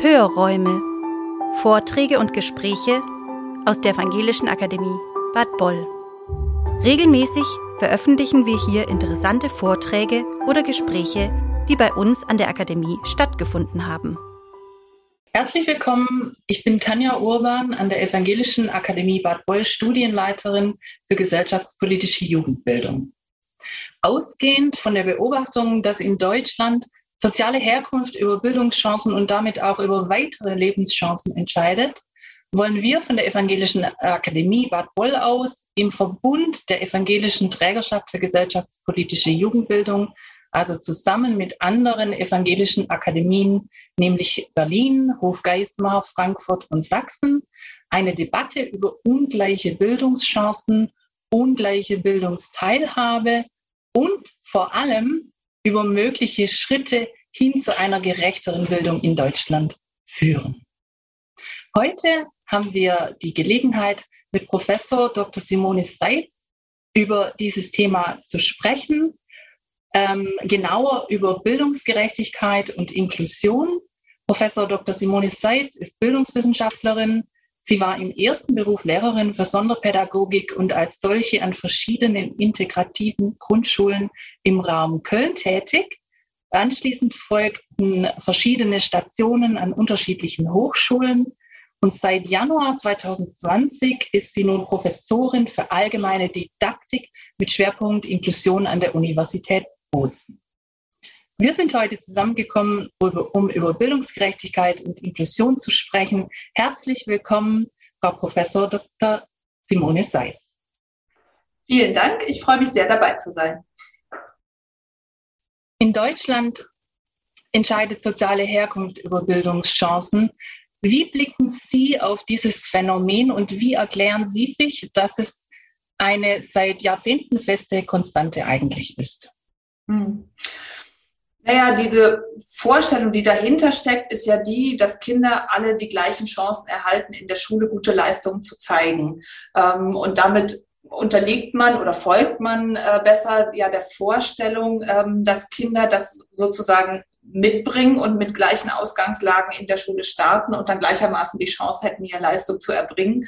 Hörräume. Vorträge und Gespräche aus der Evangelischen Akademie Bad Boll. Regelmäßig veröffentlichen wir hier interessante Vorträge oder Gespräche, die bei uns an der Akademie stattgefunden haben. Herzlich willkommen. Ich bin Tanja Urban an der Evangelischen Akademie Bad Boll, Studienleiterin für gesellschaftspolitische Jugendbildung. Ausgehend von der Beobachtung, dass in Deutschland soziale Herkunft über Bildungschancen und damit auch über weitere Lebenschancen entscheidet, wollen wir von der Evangelischen Akademie Bad Boll aus im Verbund der Evangelischen Trägerschaft für gesellschaftspolitische Jugendbildung, also zusammen mit anderen evangelischen Akademien, nämlich Berlin, Hofgeismar, Frankfurt und Sachsen, eine Debatte über ungleiche Bildungschancen, ungleiche Bildungsteilhabe und vor allem über mögliche Schritte hin zu einer gerechteren Bildung in Deutschland führen. Heute haben wir die Gelegenheit, mit Professor Dr. Simone Seitz über dieses Thema zu sprechen, ähm, genauer über Bildungsgerechtigkeit und Inklusion. Professor Dr. Simone Seitz ist Bildungswissenschaftlerin. Sie war im ersten Beruf Lehrerin für Sonderpädagogik und als solche an verschiedenen integrativen Grundschulen im Raum Köln tätig. Anschließend folgten verschiedene Stationen an unterschiedlichen Hochschulen. Und seit Januar 2020 ist sie nun Professorin für allgemeine Didaktik mit Schwerpunkt Inklusion an der Universität Bozen. Wir sind heute zusammengekommen, um über Bildungsgerechtigkeit und Inklusion zu sprechen. Herzlich willkommen, Frau Professor Dr. Simone Seitz. Vielen Dank. Ich freue mich sehr, dabei zu sein. In Deutschland entscheidet soziale Herkunft über Bildungschancen. Wie blicken Sie auf dieses Phänomen und wie erklären Sie sich, dass es eine seit Jahrzehnten feste Konstante eigentlich ist? Hm. Naja, diese Vorstellung, die dahinter steckt, ist ja die, dass Kinder alle die gleichen Chancen erhalten, in der Schule gute Leistungen zu zeigen. Ähm, und damit unterliegt man oder folgt man äh, besser ja der Vorstellung, ähm, dass Kinder das sozusagen mitbringen und mit gleichen Ausgangslagen in der Schule starten und dann gleichermaßen die Chance hätten, ihre Leistung zu erbringen.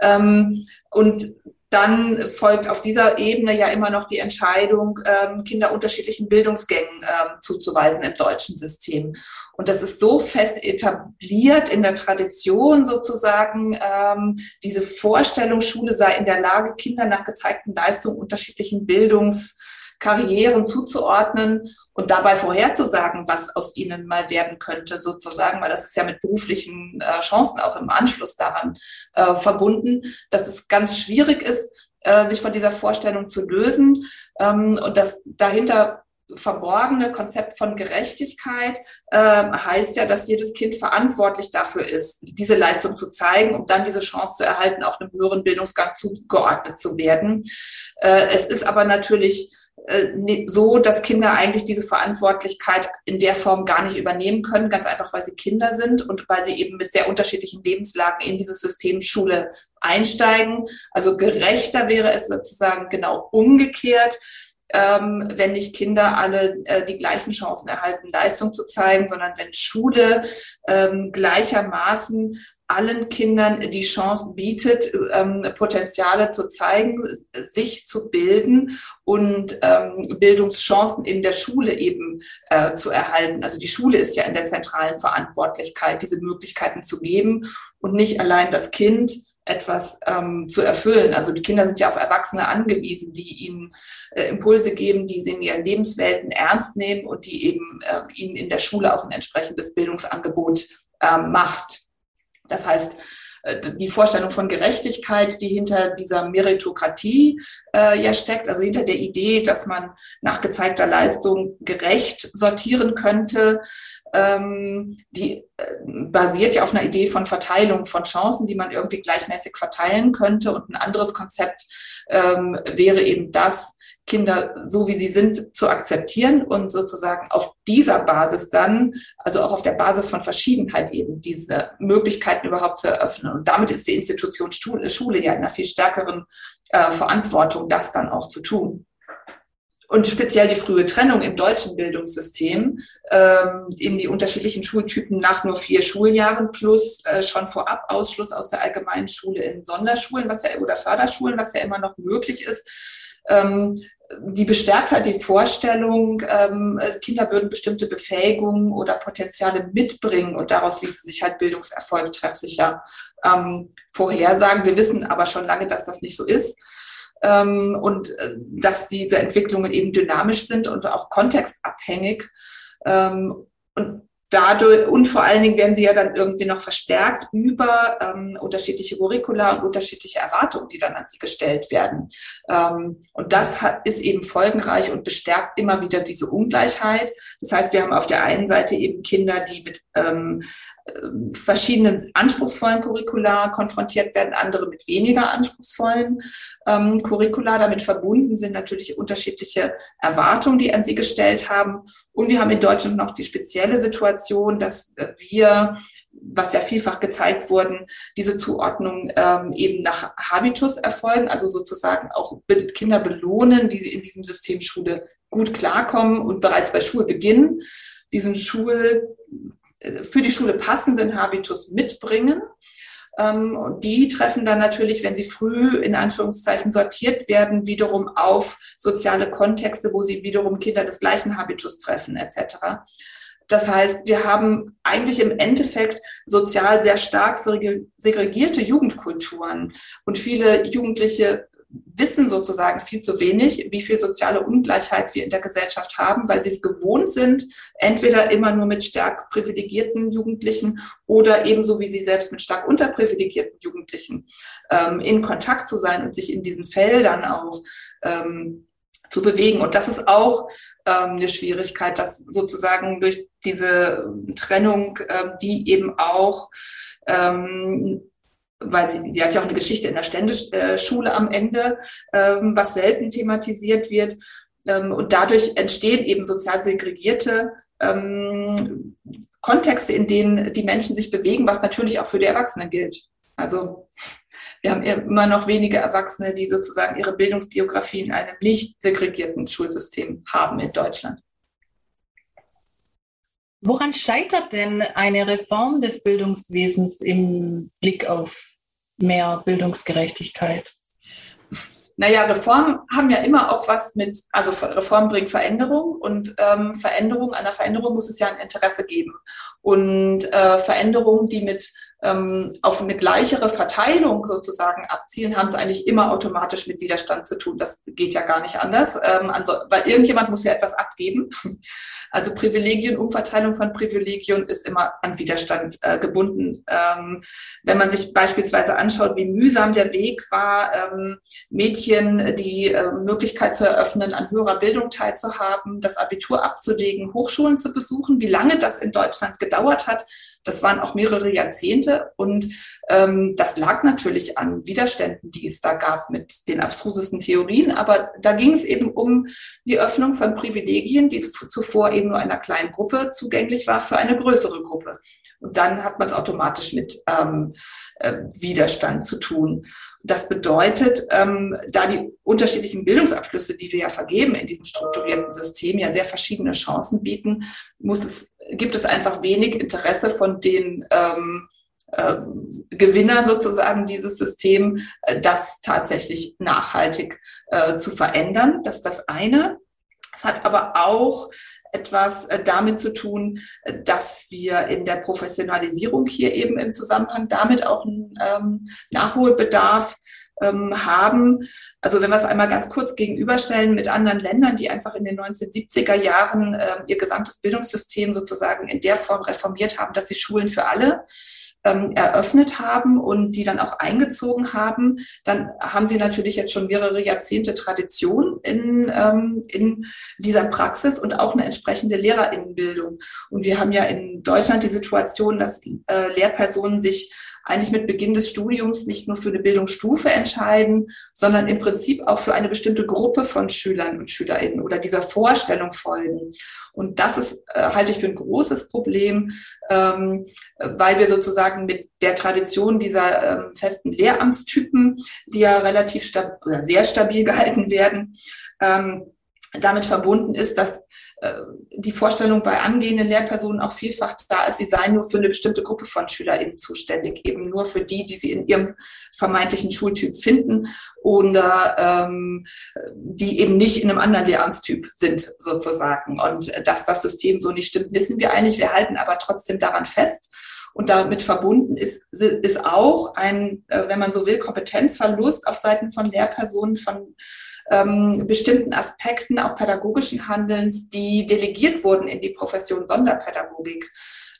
Ähm, und dann folgt auf dieser Ebene ja immer noch die Entscheidung, ähm, Kinder unterschiedlichen Bildungsgängen ähm, zuzuweisen im deutschen System. Und das ist so fest etabliert in der Tradition sozusagen, ähm, diese Vorstellung, Schule sei in der Lage, Kinder nach gezeigten Leistungen unterschiedlichen Bildungs Karrieren zuzuordnen und dabei vorherzusagen, was aus ihnen mal werden könnte, sozusagen, weil das ist ja mit beruflichen äh, Chancen auch im Anschluss daran äh, verbunden, dass es ganz schwierig ist, äh, sich von dieser Vorstellung zu lösen ähm, und das dahinter verborgene Konzept von Gerechtigkeit äh, heißt ja, dass jedes Kind verantwortlich dafür ist, diese Leistung zu zeigen, um dann diese Chance zu erhalten, auch einem höheren Bildungsgang zugeordnet zu werden. Äh, es ist aber natürlich so, dass Kinder eigentlich diese Verantwortlichkeit in der Form gar nicht übernehmen können, ganz einfach, weil sie Kinder sind und weil sie eben mit sehr unterschiedlichen Lebenslagen in dieses System Schule einsteigen. Also gerechter wäre es sozusagen genau umgekehrt, ähm, wenn nicht Kinder alle äh, die gleichen Chancen erhalten, Leistung zu zeigen, sondern wenn Schule ähm, gleichermaßen allen Kindern die Chance bietet, ähm, Potenziale zu zeigen, sich zu bilden und ähm, Bildungschancen in der Schule eben äh, zu erhalten. Also die Schule ist ja in der zentralen Verantwortlichkeit, diese Möglichkeiten zu geben und nicht allein das Kind etwas ähm, zu erfüllen. Also die Kinder sind ja auf Erwachsene angewiesen, die ihnen äh, Impulse geben, die sie in ihren Lebenswelten ernst nehmen und die eben äh, ihnen in der Schule auch ein entsprechendes Bildungsangebot äh, macht. Das heißt, äh, die Vorstellung von Gerechtigkeit, die hinter dieser Meritokratie äh, ja steckt, also hinter der Idee, dass man nach gezeigter Leistung gerecht sortieren könnte, ähm, die äh, basiert ja auf einer Idee von Verteilung von Chancen, die man irgendwie gleichmäßig verteilen könnte. Und ein anderes Konzept ähm, wäre eben das, Kinder so wie sie sind zu akzeptieren und sozusagen auf dieser Basis dann, also auch auf der Basis von Verschiedenheit eben diese Möglichkeiten überhaupt zu eröffnen. Und damit ist die Institution Schule ja in einer viel stärkeren äh, Verantwortung, das dann auch zu tun. und speziell die frühe Trennung im deutschen Bildungssystem ähm, in die unterschiedlichen Schultypen nach nur vier Schuljahren plus äh, schon vorab Ausschluss aus der allgemeinen Schule in Sonderschulen was ja, oder Förderschulen, was ja immer noch möglich ist. Ähm, die bestärkt halt die Vorstellung, ähm, Kinder würden bestimmte Befähigungen oder Potenziale mitbringen und daraus ließe sich halt Bildungserfolg treffsicher ähm, vorhersagen. Wir wissen aber schon lange, dass das nicht so ist ähm, und äh, dass diese Entwicklungen eben dynamisch sind und auch kontextabhängig. Ähm, und dadurch, und vor allen Dingen werden sie ja dann irgendwie noch verstärkt über ähm, unterschiedliche Curricula und unterschiedliche Erwartungen, die dann an sie gestellt werden. Ähm, und das hat, ist eben folgenreich und bestärkt immer wieder diese Ungleichheit. Das heißt, wir haben auf der einen Seite eben Kinder, die mit ähm, äh, verschiedenen anspruchsvollen Curricula konfrontiert werden, andere mit weniger anspruchsvollen ähm, Curricula. Damit verbunden sind natürlich unterschiedliche Erwartungen, die an sie gestellt haben. Und wir haben in Deutschland noch die spezielle Situation, dass wir was ja vielfach gezeigt wurden, diese Zuordnung ähm, eben nach Habitus erfolgen, also sozusagen auch Kinder belohnen, die in diesem System Schule gut klarkommen und bereits bei Schulbeginn diesen Schul für die Schule passenden Habitus mitbringen. Ähm, und die treffen dann natürlich, wenn sie früh in Anführungszeichen sortiert werden, wiederum auf soziale Kontexte, wo sie wiederum Kinder des gleichen Habitus treffen, etc. Das heißt, wir haben eigentlich im Endeffekt sozial sehr stark segregierte Jugendkulturen und viele Jugendliche wissen sozusagen viel zu wenig, wie viel soziale Ungleichheit wir in der Gesellschaft haben, weil sie es gewohnt sind, entweder immer nur mit stark privilegierten Jugendlichen oder ebenso wie sie selbst mit stark unterprivilegierten Jugendlichen ähm, in Kontakt zu sein und sich in diesen Feldern auch ähm, zu bewegen. Und das ist auch ähm, eine Schwierigkeit, dass sozusagen durch diese Trennung, ähm, die eben auch ähm, weil sie, sie hat ja auch eine Geschichte in der Ständeschule am Ende, ähm, was selten thematisiert wird. Ähm, und dadurch entstehen eben sozial segregierte ähm, Kontexte, in denen die Menschen sich bewegen, was natürlich auch für die Erwachsenen gilt. Also wir haben immer noch wenige Erwachsene, die sozusagen ihre Bildungsbiografie in einem nicht segregierten Schulsystem haben in Deutschland. Woran scheitert denn eine Reform des Bildungswesens im Blick auf mehr Bildungsgerechtigkeit? Naja, Reformen haben ja immer auch was mit, also Reform bringt Veränderung und ähm, Veränderung, an der Veränderung muss es ja ein Interesse geben. Und äh, Veränderungen, die mit ähm, auf eine gleichere Verteilung sozusagen abzielen, haben es eigentlich immer automatisch mit Widerstand zu tun. Das geht ja gar nicht anders, ähm, also, weil irgendjemand muss ja etwas abgeben. Also Privilegien, Umverteilung von Privilegien ist immer an Widerstand äh, gebunden. Ähm, wenn man sich beispielsweise anschaut, wie mühsam der Weg war, ähm, Mädchen die äh, Möglichkeit zu eröffnen, an höherer Bildung teilzuhaben, das Abitur abzulegen, Hochschulen zu besuchen, wie lange das in Deutschland gedauert hat, das waren auch mehrere Jahrzehnte und ähm, das lag natürlich an Widerständen, die es da gab mit den abstrusesten Theorien. Aber da ging es eben um die Öffnung von Privilegien, die zuvor eben nur einer kleinen Gruppe zugänglich war, für eine größere Gruppe. Und dann hat man es automatisch mit ähm, äh, Widerstand zu tun. Das bedeutet, ähm, da die unterschiedlichen Bildungsabschlüsse, die wir ja vergeben in diesem strukturierten System, ja sehr verschiedene Chancen bieten, muss es, gibt es einfach wenig Interesse von den ähm, äh, Gewinnern sozusagen dieses System, äh, das tatsächlich nachhaltig äh, zu verändern. Das ist das eine. Es hat aber auch etwas äh, damit zu tun, äh, dass wir in der Professionalisierung hier eben im Zusammenhang damit auch einen ähm, Nachholbedarf ähm, haben. Also wenn wir es einmal ganz kurz gegenüberstellen mit anderen Ländern, die einfach in den 1970er Jahren äh, ihr gesamtes Bildungssystem sozusagen in der Form reformiert haben, dass sie Schulen für alle ähm, eröffnet haben und die dann auch eingezogen haben, dann haben sie natürlich jetzt schon mehrere Jahrzehnte Tradition in, ähm, in dieser Praxis und auch eine entsprechende Lehrerinnenbildung. Und wir haben ja in Deutschland die Situation, dass äh, Lehrpersonen sich eigentlich mit Beginn des Studiums nicht nur für eine Bildungsstufe entscheiden, sondern im Prinzip auch für eine bestimmte Gruppe von Schülern und Schülerinnen oder dieser Vorstellung folgen. Und das ist, äh, halte ich für ein großes Problem, ähm, weil wir sozusagen mit der Tradition dieser ähm, festen Lehramtstypen, die ja relativ stab sehr stabil gehalten werden, ähm, damit verbunden ist, dass die Vorstellung bei angehenden Lehrpersonen auch vielfach da ist, sie seien nur für eine bestimmte Gruppe von SchülerInnen zuständig, eben nur für die, die sie in ihrem vermeintlichen Schultyp finden oder ähm, die eben nicht in einem anderen Lehramtstyp sind, sozusagen. Und dass das System so nicht stimmt, wissen wir eigentlich. Wir halten aber trotzdem daran fest. Und damit verbunden ist, ist auch ein, äh, wenn man so will, Kompetenzverlust auf Seiten von Lehrpersonen, von ähm, bestimmten Aspekten auch pädagogischen Handelns, die delegiert wurden in die Profession Sonderpädagogik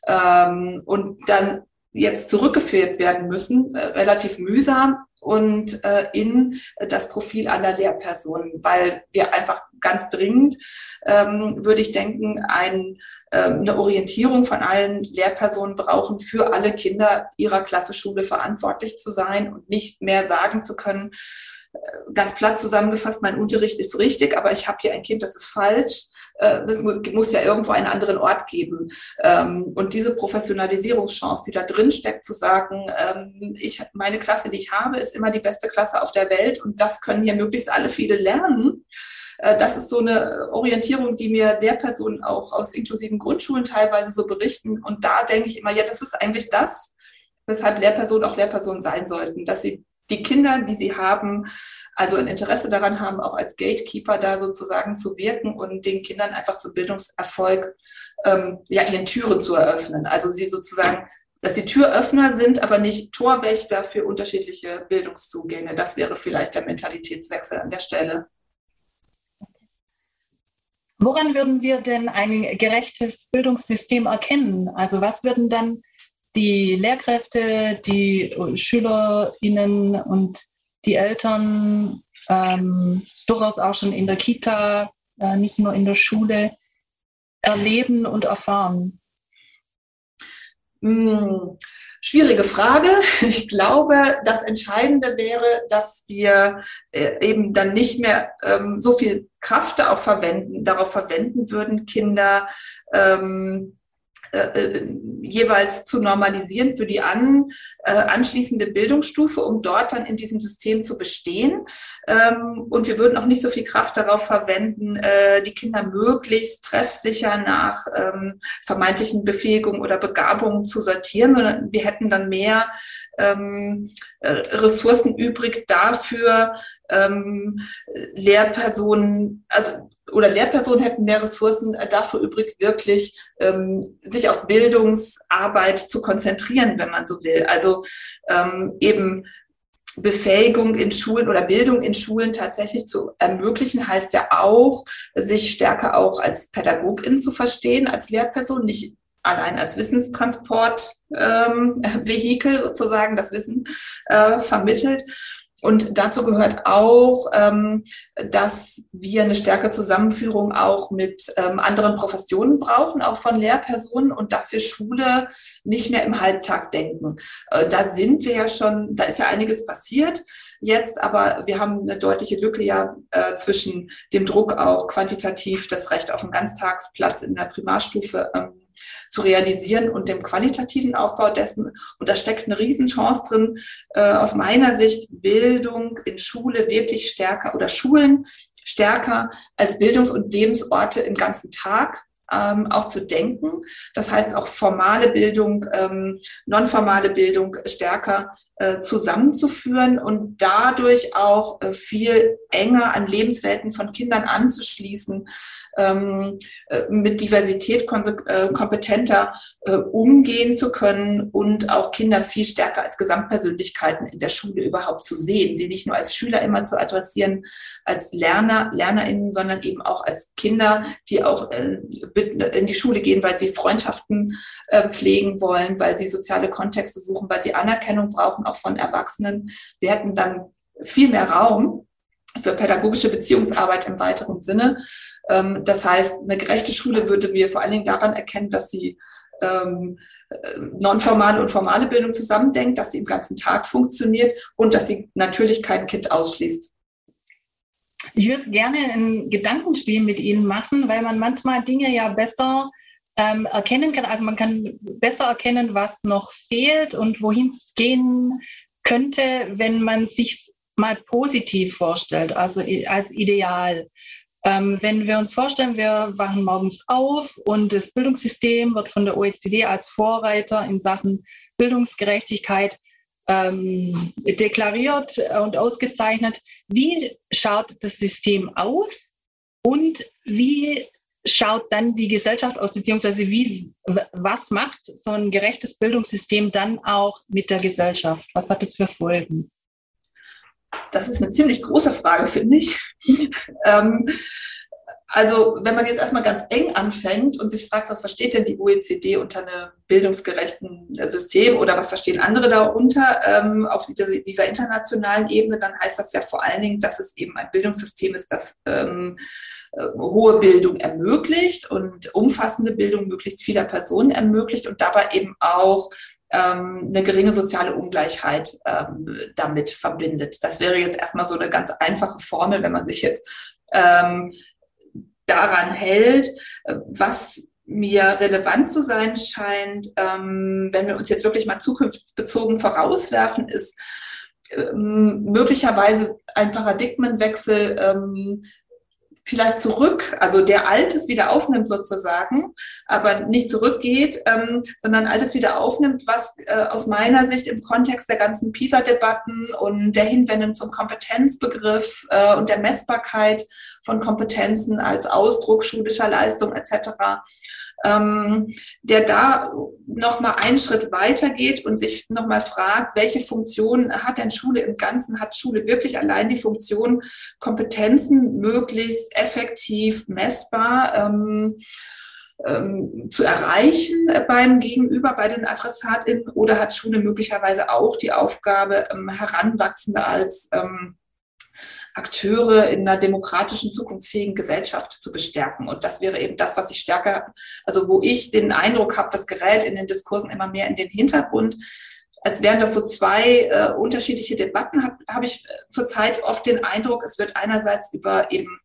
ähm, und dann jetzt zurückgeführt werden müssen, äh, relativ mühsam und äh, in das Profil aller Lehrpersonen, weil wir einfach ganz dringend, ähm, würde ich denken, ein, äh, eine Orientierung von allen Lehrpersonen brauchen, für alle Kinder ihrer Klasse Schule verantwortlich zu sein und nicht mehr sagen zu können, ganz platt zusammengefasst, mein Unterricht ist richtig, aber ich habe hier ein Kind, das ist falsch. Äh, es muss, muss, ja irgendwo einen anderen Ort geben. Ähm, und diese Professionalisierungschance, die da drin steckt, zu sagen, ähm, ich, meine Klasse, die ich habe, ist immer die beste Klasse auf der Welt und das können hier möglichst alle viele lernen. Äh, das ist so eine Orientierung, die mir Lehrpersonen auch aus inklusiven Grundschulen teilweise so berichten. Und da denke ich immer, ja, das ist eigentlich das, weshalb Lehrpersonen auch Lehrpersonen sein sollten, dass sie die Kinder, die sie haben, also ein Interesse daran haben, auch als Gatekeeper da sozusagen zu wirken und den Kindern einfach zum Bildungserfolg ähm, ja ihren Türen zu eröffnen. Also sie sozusagen, dass sie Türöffner sind, aber nicht Torwächter für unterschiedliche Bildungszugänge. Das wäre vielleicht der Mentalitätswechsel an der Stelle. Woran würden wir denn ein gerechtes Bildungssystem erkennen? Also was würden dann die Lehrkräfte, die SchülerInnen und die Eltern ähm, durchaus auch schon in der Kita, äh, nicht nur in der Schule, erleben und erfahren? Hm, schwierige Frage. Ich glaube, das Entscheidende wäre, dass wir äh, eben dann nicht mehr ähm, so viel Kraft da auch verwenden, darauf verwenden würden, Kinder ähm, äh, äh, jeweils zu normalisieren für die an, äh, anschließende Bildungsstufe, um dort dann in diesem System zu bestehen. Ähm, und wir würden auch nicht so viel Kraft darauf verwenden, äh, die Kinder möglichst treffsicher nach ähm, vermeintlichen Befähigungen oder Begabungen zu sortieren, sondern wir hätten dann mehr ähm, äh, Ressourcen übrig dafür, ähm, Lehrpersonen, also oder Lehrpersonen hätten mehr Ressourcen äh, dafür übrig, wirklich ähm, sich auf Bildungsarbeit zu konzentrieren, wenn man so will. Also ähm, eben Befähigung in Schulen oder Bildung in Schulen tatsächlich zu ermöglichen, heißt ja auch, sich stärker auch als Pädagogin zu verstehen, als Lehrperson, nicht allein als Wissenstransportvehikel ähm, sozusagen das Wissen äh, vermittelt, und dazu gehört auch, ähm, dass wir eine stärkere Zusammenführung auch mit ähm, anderen Professionen brauchen, auch von Lehrpersonen und dass wir Schule nicht mehr im Halbtag denken. Äh, da sind wir ja schon, da ist ja einiges passiert jetzt, aber wir haben eine deutliche Lücke ja äh, zwischen dem Druck auch quantitativ das Recht auf einen Ganztagsplatz in der Primarstufe ähm, zu realisieren und dem qualitativen Aufbau dessen. Und da steckt eine Riesenchance drin, äh, aus meiner Sicht, Bildung in Schule wirklich stärker oder Schulen stärker als Bildungs- und Lebensorte im ganzen Tag ähm, auch zu denken. Das heißt auch formale Bildung, ähm, nonformale Bildung stärker äh, zusammenzuführen und dadurch auch äh, viel enger an Lebenswelten von Kindern anzuschließen, ähm, äh, mit Diversität äh, kompetenter äh, umgehen zu können und auch Kinder viel stärker als Gesamtpersönlichkeiten in der Schule überhaupt zu sehen, sie nicht nur als Schüler immer zu adressieren, als Lerner, LernerInnen, sondern eben auch als Kinder, die auch in die Schule gehen, weil sie Freundschaften pflegen wollen, weil sie soziale Kontexte suchen, weil sie Anerkennung brauchen, auch von Erwachsenen. Wir hätten dann viel mehr Raum für pädagogische Beziehungsarbeit im weiteren Sinne. Ähm, das heißt, eine gerechte Schule würde wir vor allen Dingen daran erkennen, dass sie ähm, nonformale und formale Bildung zusammendenkt, dass sie im ganzen Tag funktioniert und dass sie natürlich kein Kind ausschließt. Ich würde gerne ein Gedankenspiel mit Ihnen machen, weil man manchmal Dinge ja besser ähm, erkennen kann. Also man kann besser erkennen, was noch fehlt und wohin es gehen könnte, wenn man sich mal positiv vorstellt, also als Ideal. Ähm, wenn wir uns vorstellen, wir wachen morgens auf und das Bildungssystem wird von der OECD als Vorreiter in Sachen Bildungsgerechtigkeit ähm, deklariert und ausgezeichnet. Wie schaut das System aus und wie schaut dann die Gesellschaft aus, beziehungsweise wie, was macht so ein gerechtes Bildungssystem dann auch mit der Gesellschaft? Was hat das für Folgen? Das ist eine ziemlich große Frage, finde ich. ähm, also wenn man jetzt erstmal ganz eng anfängt und sich fragt, was versteht denn die OECD unter einem bildungsgerechten System oder was verstehen andere darunter ähm, auf dieser internationalen Ebene, dann heißt das ja vor allen Dingen, dass es eben ein Bildungssystem ist, das ähm, äh, hohe Bildung ermöglicht und umfassende Bildung möglichst vieler Personen ermöglicht und dabei eben auch ähm, eine geringe soziale Ungleichheit ähm, damit verbindet. Das wäre jetzt erstmal so eine ganz einfache Formel, wenn man sich jetzt ähm, daran hält, was mir relevant zu sein scheint, ähm, wenn wir uns jetzt wirklich mal zukunftsbezogen vorauswerfen, ist ähm, möglicherweise ein Paradigmenwechsel ähm, vielleicht zurück, also der Altes wieder aufnimmt sozusagen, aber nicht zurückgeht, ähm, sondern Altes wieder aufnimmt, was äh, aus meiner Sicht im Kontext der ganzen PISA-Debatten und der Hinwendung zum Kompetenzbegriff äh, und der Messbarkeit von Kompetenzen als Ausdruck schulischer Leistung etc ähm, der da nochmal einen Schritt weitergeht und sich nochmal fragt, welche Funktion hat denn Schule im Ganzen? Hat Schule wirklich allein die Funktion, Kompetenzen möglichst effektiv messbar ähm, ähm, zu erreichen beim Gegenüber, bei den AdressatInnen? Oder hat Schule möglicherweise auch die Aufgabe, ähm, Heranwachsende als ähm, Akteure in einer demokratischen, zukunftsfähigen Gesellschaft zu bestärken. Und das wäre eben das, was ich stärker, also wo ich den Eindruck habe, das gerät in den Diskursen immer mehr in den Hintergrund. Als wären das so zwei äh, unterschiedliche Debatten, habe hab ich zurzeit oft den Eindruck, es wird einerseits über eben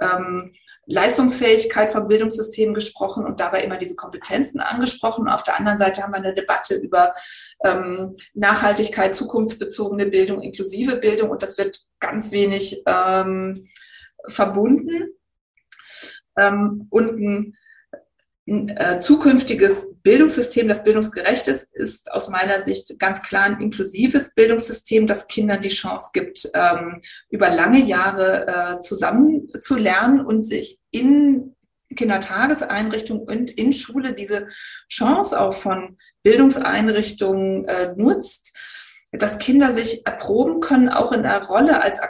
ähm, Leistungsfähigkeit vom Bildungssystem gesprochen und dabei immer diese Kompetenzen angesprochen. Auf der anderen Seite haben wir eine Debatte über ähm, Nachhaltigkeit, zukunftsbezogene Bildung, inklusive Bildung und das wird ganz wenig ähm, verbunden. Ähm, und ein äh, zukünftiges Bildungssystem, das bildungsgerecht ist, ist aus meiner Sicht ganz klar ein inklusives Bildungssystem, das Kindern die Chance gibt, ähm, über lange Jahre äh, zusammen zu lernen und sich in Kindertageseinrichtungen und in Schule diese Chance auch von Bildungseinrichtungen äh, nutzt, dass Kinder sich erproben können, auch in der Rolle als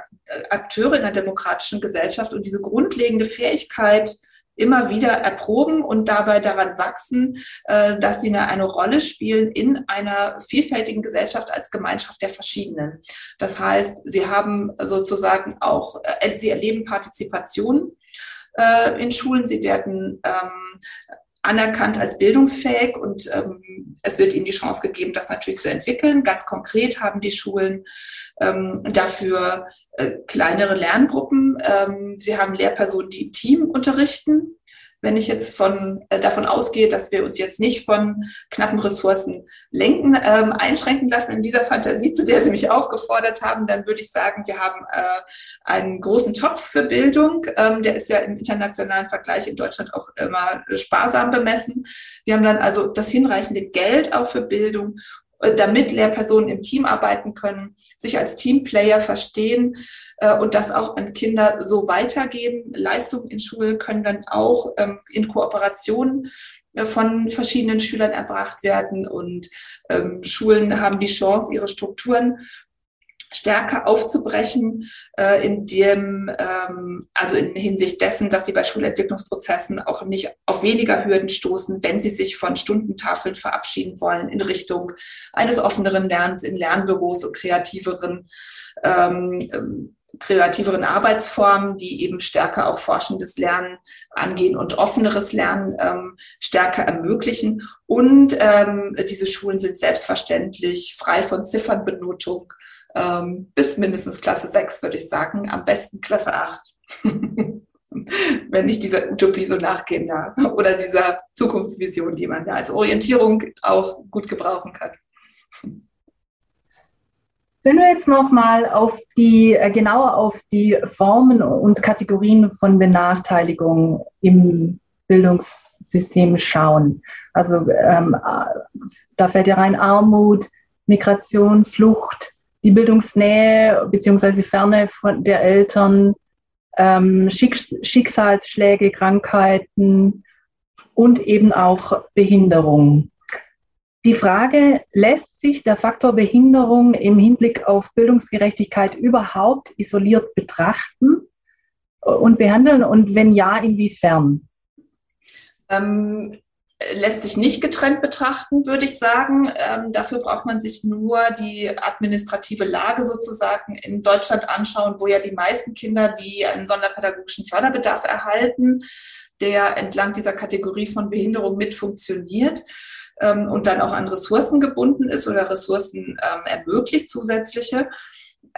Akteure in der demokratischen Gesellschaft und diese grundlegende Fähigkeit, immer wieder erproben und dabei daran wachsen, äh, dass sie eine, Rolle spielen in einer vielfältigen Gesellschaft als Gemeinschaft der Verschiedenen. Das heißt, sie haben sozusagen auch, äh, sie erleben Partizipation äh, in Schulen, sie werden ähm, anerkannt als bildungsfähig und ähm, es wird ihnen die Chance gegeben, das natürlich zu entwickeln. Ganz konkret haben die Schulen ähm, dafür äh, kleinere Lerngruppen. Ähm, sie haben Lehrpersonen, die im Team unterrichten wenn ich jetzt von, äh, davon ausgehe, dass wir uns jetzt nicht von knappen Ressourcen lenken, ähm, einschränken lassen in dieser Fantasie, zu der Sie mich aufgefordert haben, dann würde ich sagen, wir haben äh, einen großen Topf für Bildung. Ähm, der ist ja im internationalen Vergleich in Deutschland auch immer sparsam bemessen. Wir haben dann also das hinreichende Geld auch für Bildung damit Lehrpersonen im Team arbeiten können, sich als Teamplayer verstehen äh, und das auch an Kinder so weitergeben. Leistungen in Schulen können dann auch ähm, in Kooperation äh, von verschiedenen Schülern erbracht werden und ähm, Schulen haben die Chance, ihre Strukturen stärker aufzubrechen, äh, in dem, ähm, also in Hinsicht dessen, dass sie bei Schulentwicklungsprozessen auch nicht auf weniger Hürden stoßen, wenn sie sich von Stundentafeln verabschieden wollen in Richtung eines offeneren Lernens in Lernbüros und kreativeren ähm, kreativeren Arbeitsformen, die eben stärker auch forschendes Lernen angehen und offeneres Lernen ähm, stärker ermöglichen. Und ähm, diese Schulen sind selbstverständlich frei von Ziffernbenotung ähm, bis mindestens Klasse 6, würde ich sagen, am besten Klasse 8. Wenn ich dieser Utopie so nachgehen darf oder dieser Zukunftsvision, die man da als Orientierung auch gut gebrauchen kann. Wenn wir jetzt nochmal auf die, äh, genauer auf die Formen und Kategorien von Benachteiligung im Bildungssystem schauen. Also ähm, da fällt ja rein Armut, Migration, Flucht, die Bildungsnähe bzw. Ferne von der Eltern, ähm, Schicksalsschläge, Krankheiten und eben auch Behinderung. Die Frage, lässt sich der Faktor Behinderung im Hinblick auf Bildungsgerechtigkeit überhaupt isoliert betrachten und behandeln? Und wenn ja, inwiefern? Ähm, lässt sich nicht getrennt betrachten, würde ich sagen. Ähm, dafür braucht man sich nur die administrative Lage sozusagen in Deutschland anschauen, wo ja die meisten Kinder, die einen sonderpädagogischen Förderbedarf erhalten, der entlang dieser Kategorie von Behinderung mit funktioniert ähm, und dann auch an Ressourcen gebunden ist oder Ressourcen ähm, ermöglicht zusätzliche,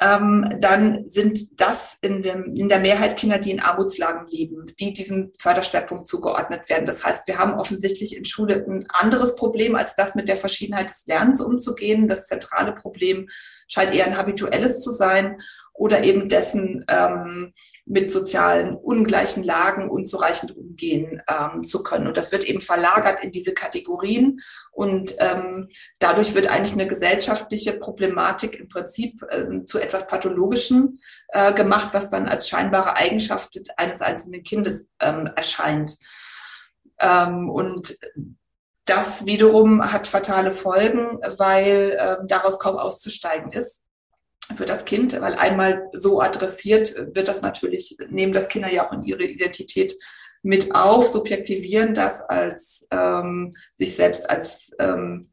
ähm, dann sind das in, dem, in der Mehrheit Kinder, die in Armutslagen leben, die diesem Förderschwerpunkt zugeordnet werden. Das heißt, wir haben offensichtlich in Schule ein anderes Problem, als das mit der Verschiedenheit des Lernens umzugehen. Das zentrale Problem scheint eher ein habituelles zu sein oder eben dessen ähm, mit sozialen ungleichen Lagen unzureichend umgehen ähm, zu können. Und das wird eben verlagert in diese Kategorien und ähm, dadurch wird eigentlich eine gesellschaftliche Problematik im Prinzip äh, zu etwas Pathologischem äh, gemacht, was dann als scheinbare Eigenschaft eines einzelnen Kindes ähm, erscheint. Ähm, und das wiederum hat fatale Folgen, weil äh, daraus kaum auszusteigen ist für das Kind, weil einmal so adressiert wird das natürlich, nehmen das Kinder ja auch in ihre Identität mit auf, subjektivieren das als ähm, sich selbst als ähm,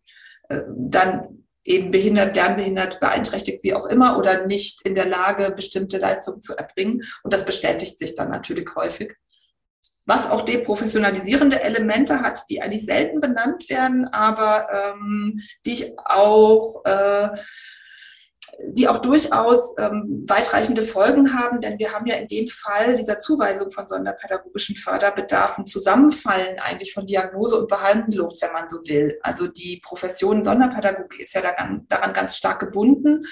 äh, dann eben behindert, lernbehindert, beeinträchtigt, wie auch immer, oder nicht in der Lage, bestimmte Leistungen zu erbringen. Und das bestätigt sich dann natürlich häufig. Was auch deprofessionalisierende Elemente hat, die eigentlich selten benannt werden, aber ähm, die ich auch äh, die auch durchaus ähm, weitreichende Folgen haben, denn wir haben ja in dem Fall dieser Zuweisung von sonderpädagogischen Förderbedarfen Zusammenfallen eigentlich von Diagnose und Behandlung, wenn man so will. Also die Profession Sonderpädagogik ist ja daran, daran ganz stark gebunden.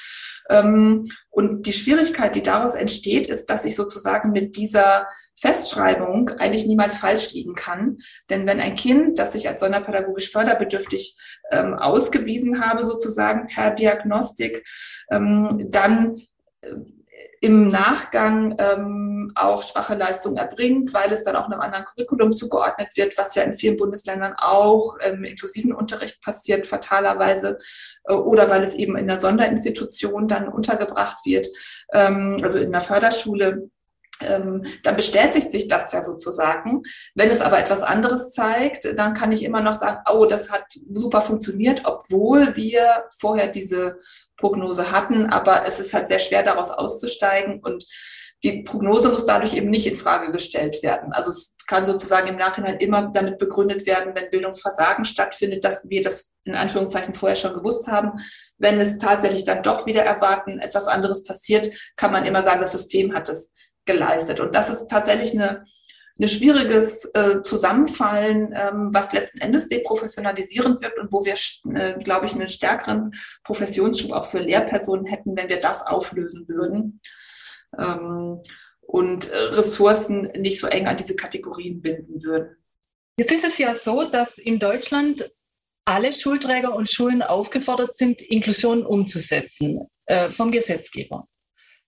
Ähm, und die Schwierigkeit, die daraus entsteht, ist, dass ich sozusagen mit dieser Festschreibung eigentlich niemals falsch liegen kann. Denn wenn ein Kind, das ich als sonderpädagogisch förderbedürftig ähm, ausgewiesen habe, sozusagen per Diagnostik, ähm, dann äh, im Nachgang ähm, auch schwache Leistungen erbringt, weil es dann auch einem anderen Curriculum zugeordnet wird, was ja in vielen Bundesländern auch im inklusiven Unterricht passiert, fatalerweise, äh, oder weil es eben in der Sonderinstitution dann untergebracht wird, ähm, also in der Förderschule ähm, dann bestätigt sich das ja sozusagen. Wenn es aber etwas anderes zeigt, dann kann ich immer noch sagen, oh, das hat super funktioniert, obwohl wir vorher diese Prognose hatten, aber es ist halt sehr schwer daraus auszusteigen und die Prognose muss dadurch eben nicht in Frage gestellt werden. Also es kann sozusagen im Nachhinein immer damit begründet werden, wenn Bildungsversagen stattfindet, dass wir das in Anführungszeichen vorher schon gewusst haben. Wenn es tatsächlich dann doch wieder erwarten, etwas anderes passiert, kann man immer sagen, das System hat es geleistet. Und das ist tatsächlich eine, eine schwieriges äh, Zusammenfallen, ähm, was letzten Endes deprofessionalisierend wirkt und wo wir, äh, glaube ich, einen stärkeren Professionsschub auch für Lehrpersonen hätten, wenn wir das auflösen würden. Ähm, und äh, Ressourcen nicht so eng an diese Kategorien binden würden. Jetzt ist es ja so, dass in Deutschland alle Schulträger und Schulen aufgefordert sind, Inklusion umzusetzen äh, vom Gesetzgeber.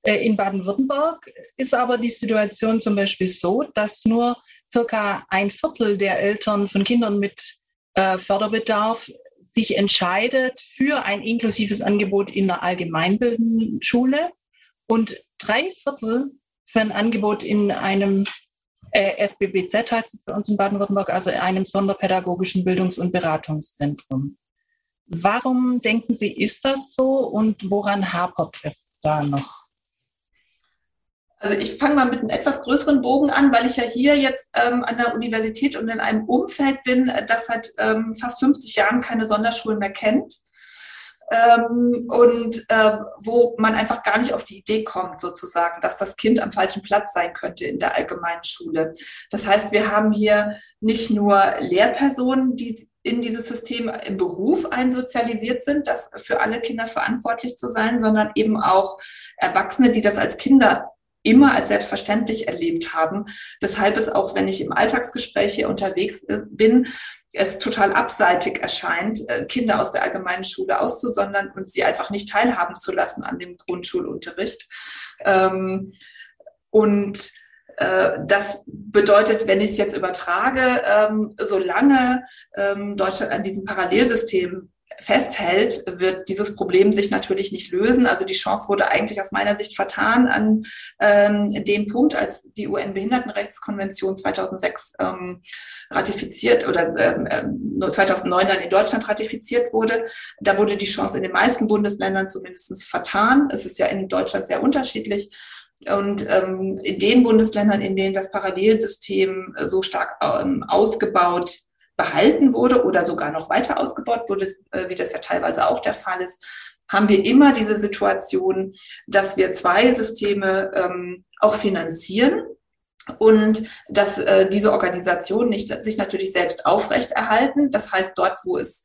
Äh, in Baden-Württemberg ist aber die Situation zum Beispiel so, dass nur circa ein Viertel der Eltern von Kindern mit äh, Förderbedarf sich entscheidet für ein inklusives Angebot in der allgemeinbildenden Schule und drei Viertel für ein Angebot in einem äh, SBBZ heißt es bei uns in Baden-Württemberg, also in einem sonderpädagogischen Bildungs- und Beratungszentrum. Warum denken Sie, ist das so und woran hapert es da noch? Also ich fange mal mit einem etwas größeren Bogen an, weil ich ja hier jetzt ähm, an der Universität und in einem Umfeld bin, das seit ähm, fast 50 Jahren keine Sonderschulen mehr kennt. Ähm, und äh, wo man einfach gar nicht auf die Idee kommt, sozusagen, dass das Kind am falschen Platz sein könnte in der allgemeinen Schule. Das heißt, wir haben hier nicht nur Lehrpersonen, die in dieses System im Beruf einsozialisiert sind, das für alle Kinder verantwortlich zu sein, sondern eben auch Erwachsene, die das als Kinder immer als selbstverständlich erlebt haben, weshalb es auch, wenn ich im Alltagsgespräch hier unterwegs äh, bin, es total abseitig erscheint, äh, Kinder aus der allgemeinen Schule auszusondern und sie einfach nicht teilhaben zu lassen an dem Grundschulunterricht. Ähm, und äh, das bedeutet, wenn ich es jetzt übertrage, ähm, solange ähm, Deutschland an diesem Parallelsystem festhält, wird dieses Problem sich natürlich nicht lösen. Also die Chance wurde eigentlich aus meiner Sicht vertan an ähm, dem Punkt, als die UN-Behindertenrechtskonvention 2006 ähm, ratifiziert oder ähm, 2009 dann in Deutschland ratifiziert wurde. Da wurde die Chance in den meisten Bundesländern zumindest vertan. Es ist ja in Deutschland sehr unterschiedlich. Und ähm, in den Bundesländern, in denen das Parallelsystem so stark ähm, ausgebaut behalten wurde oder sogar noch weiter ausgebaut wurde, äh, wie das ja teilweise auch der Fall ist, haben wir immer diese Situation, dass wir zwei Systeme ähm, auch finanzieren und dass äh, diese Organisationen nicht, sich natürlich selbst aufrechterhalten. Das heißt, dort, wo es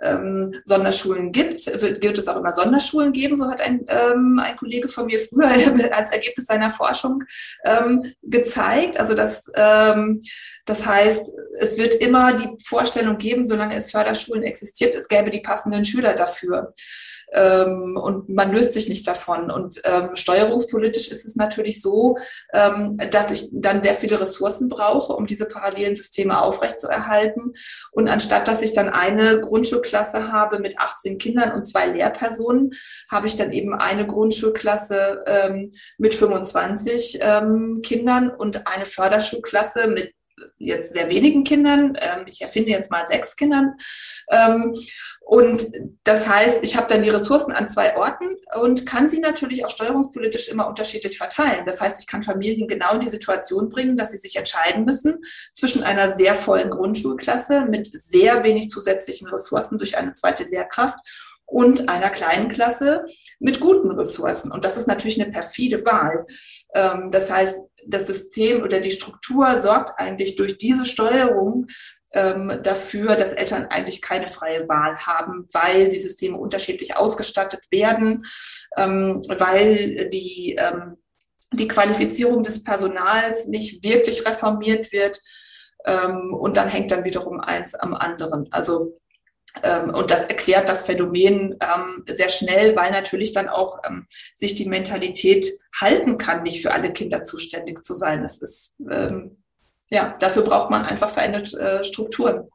ähm, Sonderschulen gibt, wird, wird es auch immer Sonderschulen geben, so hat ein, ähm, ein Kollege von mir früher als Ergebnis seiner Forschung ähm, gezeigt. Also das, ähm, das heißt, es wird immer die Vorstellung geben, solange es Förderschulen existiert, es gäbe die passenden Schüler dafür ähm, und man löst sich nicht davon. Und ähm, steuerungspolitisch ist es natürlich so, ähm, dass ich dann sehr viele Ressourcen brauche, um diese parallelen Systeme aufrechtzuerhalten. Und anstatt dass ich dann eine Grundschulklasse habe mit 18 Kindern und zwei Lehrpersonen, habe ich dann eben eine Grundschulklasse ähm, mit 25 ähm, Kindern und eine Förderschulklasse mit jetzt sehr wenigen Kindern. Ähm, ich erfinde jetzt mal sechs Kindern. Ähm, und das heißt, ich habe dann die Ressourcen an zwei Orten und kann sie natürlich auch steuerungspolitisch immer unterschiedlich verteilen. Das heißt, ich kann Familien genau in die Situation bringen, dass sie sich entscheiden müssen zwischen einer sehr vollen Grundschulklasse mit sehr wenig zusätzlichen Ressourcen durch eine zweite Lehrkraft und einer kleinen Klasse mit guten Ressourcen. Und das ist natürlich eine perfide Wahl. Ähm, das heißt, das System oder die Struktur sorgt eigentlich durch diese Steuerung ähm, dafür, dass Eltern eigentlich keine freie Wahl haben, weil die Systeme unterschiedlich ausgestattet werden, ähm, weil die, ähm, die Qualifizierung des Personals nicht wirklich reformiert wird. Ähm, und dann hängt dann wiederum eins am anderen. Also und das erklärt das Phänomen ähm, sehr schnell, weil natürlich dann auch ähm, sich die Mentalität halten kann, nicht für alle Kinder zuständig zu sein. Es ist, ähm, ja, dafür braucht man einfach veränderte äh, Strukturen.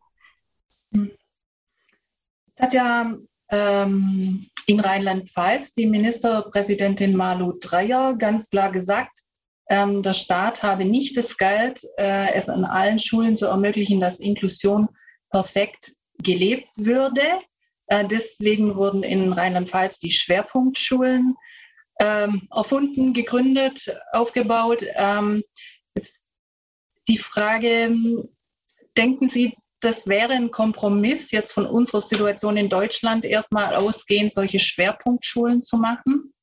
Es hat ja ähm, in Rheinland-Pfalz die Ministerpräsidentin Malu Dreyer ganz klar gesagt, ähm, der Staat habe nicht das Geld, äh, es an allen Schulen zu ermöglichen, dass Inklusion perfekt gelebt würde. Äh, deswegen wurden in Rheinland-Pfalz die Schwerpunktschulen ähm, erfunden, gegründet, aufgebaut. Ähm, die Frage, denken Sie, das wäre ein Kompromiss, jetzt von unserer Situation in Deutschland erstmal ausgehend, solche Schwerpunktschulen zu machen?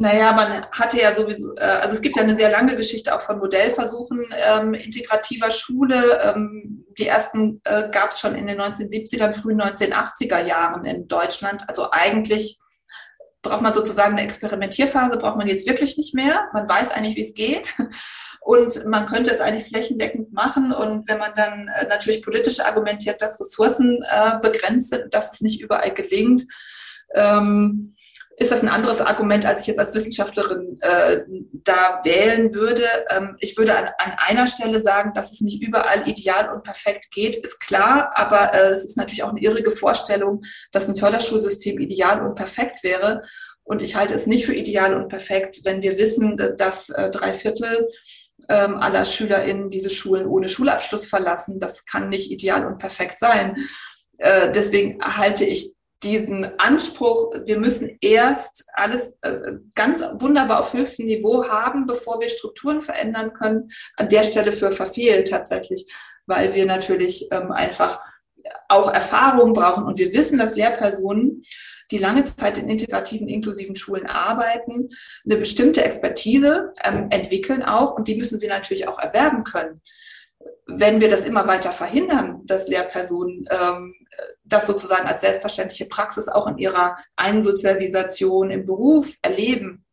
Naja, man hatte ja sowieso, äh, also es gibt ja eine sehr lange Geschichte auch von Modellversuchen ähm, integrativer Schule. Ähm, die ersten äh, gab es schon in den 1970er, frühen 1980er Jahren in Deutschland. Also eigentlich braucht man sozusagen eine Experimentierphase, braucht man jetzt wirklich nicht mehr. Man weiß eigentlich, wie es geht. Und man könnte es eigentlich flächendeckend machen. Und wenn man dann äh, natürlich politisch argumentiert, dass Ressourcen äh, begrenzt sind, dass es nicht überall gelingt, ähm, ist das ein anderes Argument, als ich jetzt als Wissenschaftlerin äh, da wählen würde. Ähm, ich würde an, an, einer Stelle sagen, dass es nicht überall ideal und perfekt geht, ist klar, aber äh, es ist natürlich auch eine irrige Vorstellung, dass ein Förderschulsystem ideal und perfekt wäre. Und ich halte es nicht für ideal und perfekt, wenn wir wissen, dass äh, drei Viertel ähm, aller SchülerInnen diese Schulen ohne Schulabschluss verlassen. Das kann nicht ideal und perfekt sein. Äh, deswegen halte ich diesen Anspruch, wir müssen erst alles äh, ganz wunderbar auf höchstem Niveau haben, bevor wir Strukturen verändern können, an der Stelle für verfehlt tatsächlich, weil wir natürlich ähm, einfach auch Erfahrungen brauchen. Und wir wissen, dass Lehrpersonen, die lange Zeit in integrativen, inklusiven Schulen arbeiten, eine bestimmte Expertise ähm, entwickeln auch und die müssen sie natürlich auch erwerben können wenn wir das immer weiter verhindern, dass Lehrpersonen ähm, das sozusagen als selbstverständliche Praxis auch in ihrer Einsozialisation im Beruf erleben,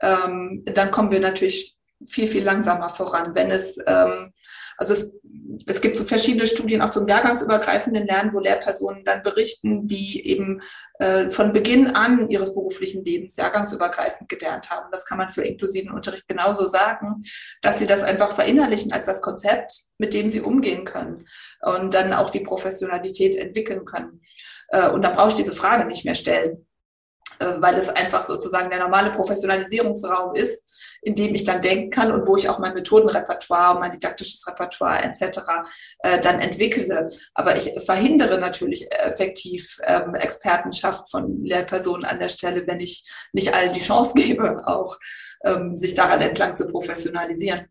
ähm, dann kommen wir natürlich viel, viel langsamer voran. Wenn es, ähm, also es, es gibt so verschiedene Studien auch zum jahrgangsübergreifenden Lernen, wo Lehrpersonen dann berichten, die eben äh, von Beginn an ihres beruflichen Lebens jahrgangsübergreifend gelernt haben. Das kann man für inklusiven Unterricht genauso sagen, dass sie das einfach verinnerlichen als das Konzept, mit dem sie umgehen können und dann auch die Professionalität entwickeln können. Äh, und da brauche ich diese Frage nicht mehr stellen weil es einfach sozusagen der normale Professionalisierungsraum ist, in dem ich dann denken kann und wo ich auch mein Methodenrepertoire, mein didaktisches Repertoire etc. Äh, dann entwickle. Aber ich verhindere natürlich effektiv ähm, Expertenschaft von Lehrpersonen an der Stelle, wenn ich nicht allen die Chance gebe, auch ähm, sich daran entlang zu professionalisieren.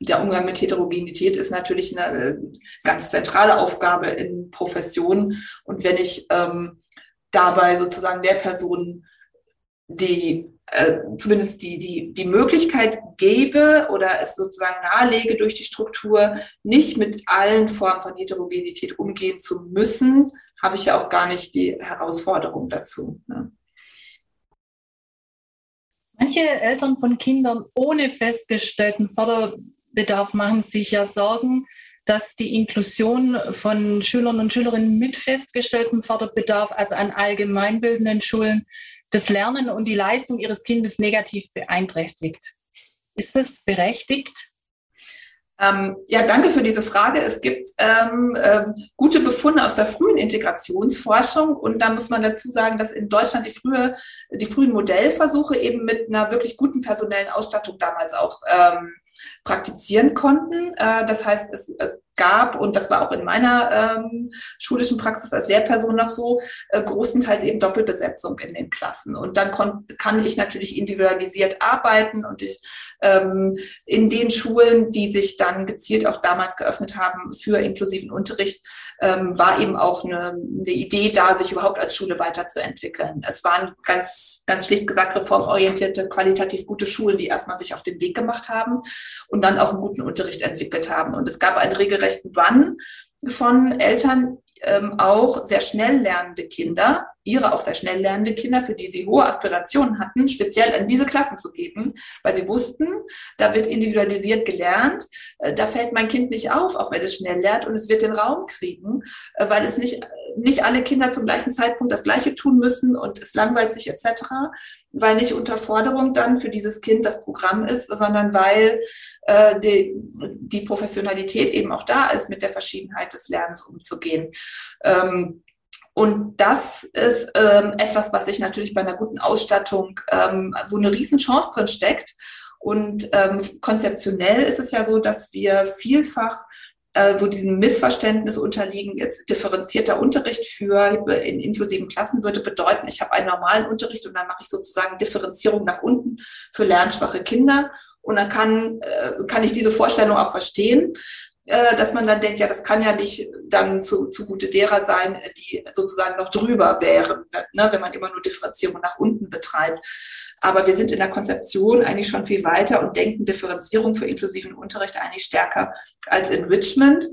Und der Umgang mit Heterogenität ist natürlich eine äh, ganz zentrale Aufgabe in Professionen. Und wenn ich ähm, dabei sozusagen Lehrpersonen die äh, zumindest die, die, die Möglichkeit gebe oder es sozusagen nahelege durch die Struktur, nicht mit allen Formen von Heterogenität umgehen zu müssen, habe ich ja auch gar nicht die Herausforderung dazu. Ne? Manche Eltern von Kindern ohne festgestellten Förderbedarf machen sich ja Sorgen, dass die Inklusion von Schülern und Schülerinnen mit festgestelltem Förderbedarf, also an allgemeinbildenden Schulen, das Lernen und die Leistung ihres Kindes negativ beeinträchtigt. Ist das berechtigt? Ähm, ja, danke für diese Frage. Es gibt ähm, äh, gute Befunde aus der frühen Integrationsforschung und da muss man dazu sagen, dass in Deutschland die, frühe, die frühen Modellversuche eben mit einer wirklich guten personellen Ausstattung damals auch ähm, praktizieren konnten. Äh, das heißt, es äh, gab, und das war auch in meiner ähm, schulischen Praxis als Lehrperson noch so, äh, großenteils eben Doppelbesetzung in den Klassen. Und dann kann ich natürlich individualisiert arbeiten und ich ähm, in den Schulen, die sich dann gezielt auch damals geöffnet haben für inklusiven Unterricht, ähm, war eben auch eine, eine Idee da, sich überhaupt als Schule weiterzuentwickeln. Es waren ganz, ganz schlicht gesagt reformorientierte, qualitativ gute Schulen, die erstmal sich auf den Weg gemacht haben und dann auch einen guten Unterricht entwickelt haben. Und es gab einen regelrechten Bann von Eltern, ähm, auch sehr schnell lernende Kinder, ihre auch sehr schnell lernende Kinder, für die sie hohe Aspirationen hatten, speziell in diese Klassen zu geben, weil sie wussten, da wird individualisiert gelernt, äh, da fällt mein Kind nicht auf, auch wenn es schnell lernt und es wird den Raum kriegen, äh, weil es nicht, nicht alle Kinder zum gleichen Zeitpunkt das Gleiche tun müssen und es langweilt sich etc., weil nicht Unterforderung dann für dieses Kind das Programm ist, sondern weil äh, die, die Professionalität eben auch da ist, mit der Verschiedenheit des Lernens umzugehen. Ähm, und das ist ähm, etwas, was sich natürlich bei einer guten Ausstattung, ähm, wo eine Riesenchance drin steckt. Und ähm, konzeptionell ist es ja so, dass wir vielfach äh, so diesem Missverständnis unterliegen, jetzt differenzierter Unterricht für in inklusiven Klassen würde bedeuten, ich habe einen normalen Unterricht und dann mache ich sozusagen Differenzierung nach unten für lernschwache Kinder. Und dann kann, äh, kann ich diese Vorstellung auch verstehen äh, dass man dann denkt, ja, das kann ja nicht dann zu, zugute derer sein, die sozusagen noch drüber wären, ne, wenn man immer nur Differenzierung nach unten betreibt. Aber wir sind in der Konzeption eigentlich schon viel weiter und denken Differenzierung für inklusiven Unterricht eigentlich stärker als Enrichment.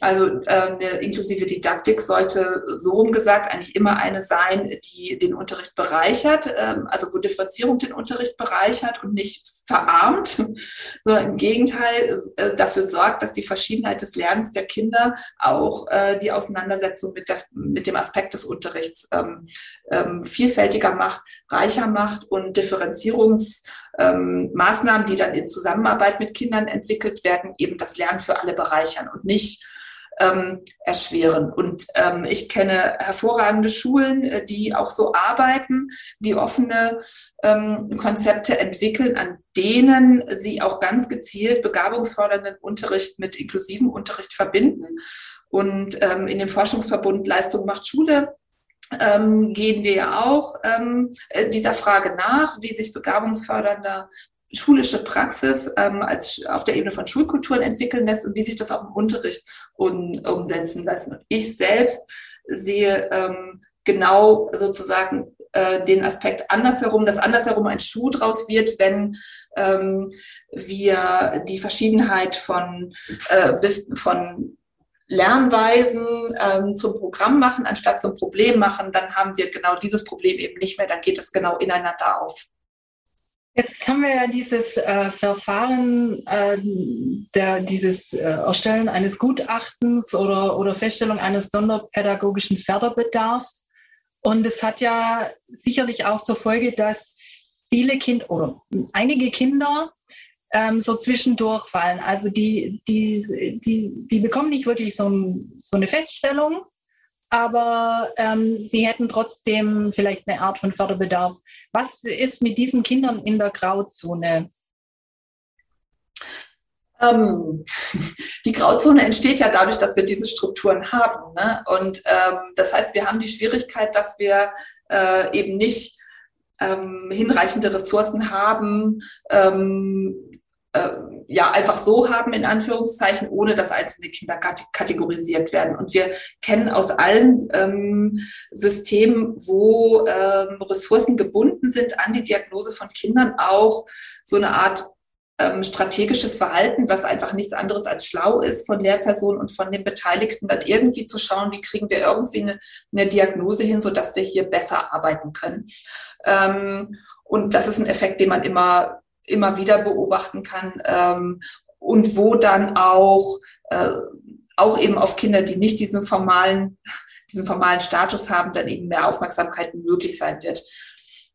Also äh, eine inklusive Didaktik sollte so rum gesagt eigentlich immer eine sein, die den Unterricht bereichert, ähm, also wo Differenzierung den Unterricht bereichert und nicht verarmt, sondern im Gegenteil äh, dafür sorgt, dass die Verschiedenheit des Lernens der Kinder auch äh, die Auseinandersetzung mit, der, mit dem Aspekt des Unterrichts ähm, ähm, vielfältiger macht, reicher macht und Differenzierungsmaßnahmen, die dann in Zusammenarbeit mit Kindern entwickelt werden, eben das Lernen für alle bereichern und nicht ähm, erschweren. Und ähm, ich kenne hervorragende Schulen, äh, die auch so arbeiten, die offene ähm, Konzepte entwickeln, an denen sie auch ganz gezielt begabungsfördernden Unterricht mit inklusivem Unterricht verbinden. Und ähm, in dem Forschungsverbund Leistung macht Schule ähm, gehen wir ja auch ähm, äh, dieser Frage nach, wie sich begabungsfördernder schulische Praxis ähm, als auf der Ebene von Schulkulturen entwickeln lässt und wie sich das auch im Unterricht um, umsetzen lässt. Und ich selbst sehe ähm, genau sozusagen äh, den Aspekt andersherum, dass andersherum ein Schuh draus wird, wenn ähm, wir die Verschiedenheit von, äh, von Lernweisen ähm, zum Programm machen, anstatt zum Problem machen, dann haben wir genau dieses Problem eben nicht mehr. Dann geht es genau ineinander auf. Jetzt haben wir ja dieses äh, Verfahren, äh, der, dieses äh, Erstellen eines Gutachtens oder, oder Feststellung eines sonderpädagogischen Förderbedarfs. Und es hat ja sicherlich auch zur Folge, dass viele Kinder oder einige Kinder ähm, so zwischendurch fallen. Also die, die, die, die bekommen nicht wirklich so, so eine Feststellung, aber ähm, sie hätten trotzdem vielleicht eine Art von Förderbedarf. Was ist mit diesen Kindern in der Grauzone? Ähm, die Grauzone entsteht ja dadurch, dass wir diese Strukturen haben. Ne? Und ähm, das heißt, wir haben die Schwierigkeit, dass wir äh, eben nicht ähm, hinreichende Ressourcen haben, ähm, äh, ja einfach so haben, in Anführungszeichen, ohne dass einzelne Kinder kategorisiert werden. Und wir kennen aus allen ähm, Systemen, wo ähm, Ressourcen gebunden sind an die Diagnose von Kindern, auch so eine Art ähm, strategisches Verhalten, was einfach nichts anderes als schlau ist von Lehrpersonen und von den Beteiligten, dann irgendwie zu schauen, wie kriegen wir irgendwie eine, eine Diagnose hin, sodass wir hier besser arbeiten können. Ähm, und das ist ein Effekt, den man immer immer wieder beobachten kann ähm, und wo dann auch, äh, auch eben auf Kinder, die nicht diesen formalen, diesen formalen Status haben, dann eben mehr Aufmerksamkeit möglich sein wird.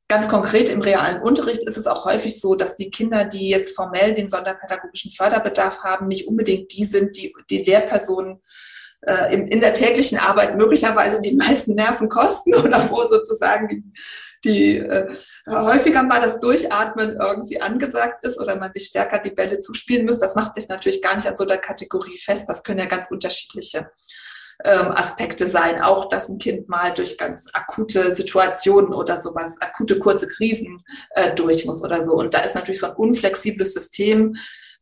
Ganz konkret im realen Unterricht ist es auch häufig so, dass die Kinder, die jetzt formell den sonderpädagogischen Förderbedarf haben, nicht unbedingt die sind, die die Lehrpersonen äh, in, in der täglichen Arbeit möglicherweise die meisten Nerven kosten oder wo sozusagen die, die äh, häufiger mal das Durchatmen irgendwie angesagt ist oder man sich stärker die Bälle zuspielen muss. Das macht sich natürlich gar nicht an so der Kategorie fest. Das können ja ganz unterschiedliche ähm, Aspekte sein. Auch, dass ein Kind mal durch ganz akute Situationen oder sowas, akute kurze Krisen äh, durch muss oder so. Und da ist natürlich so ein unflexibles System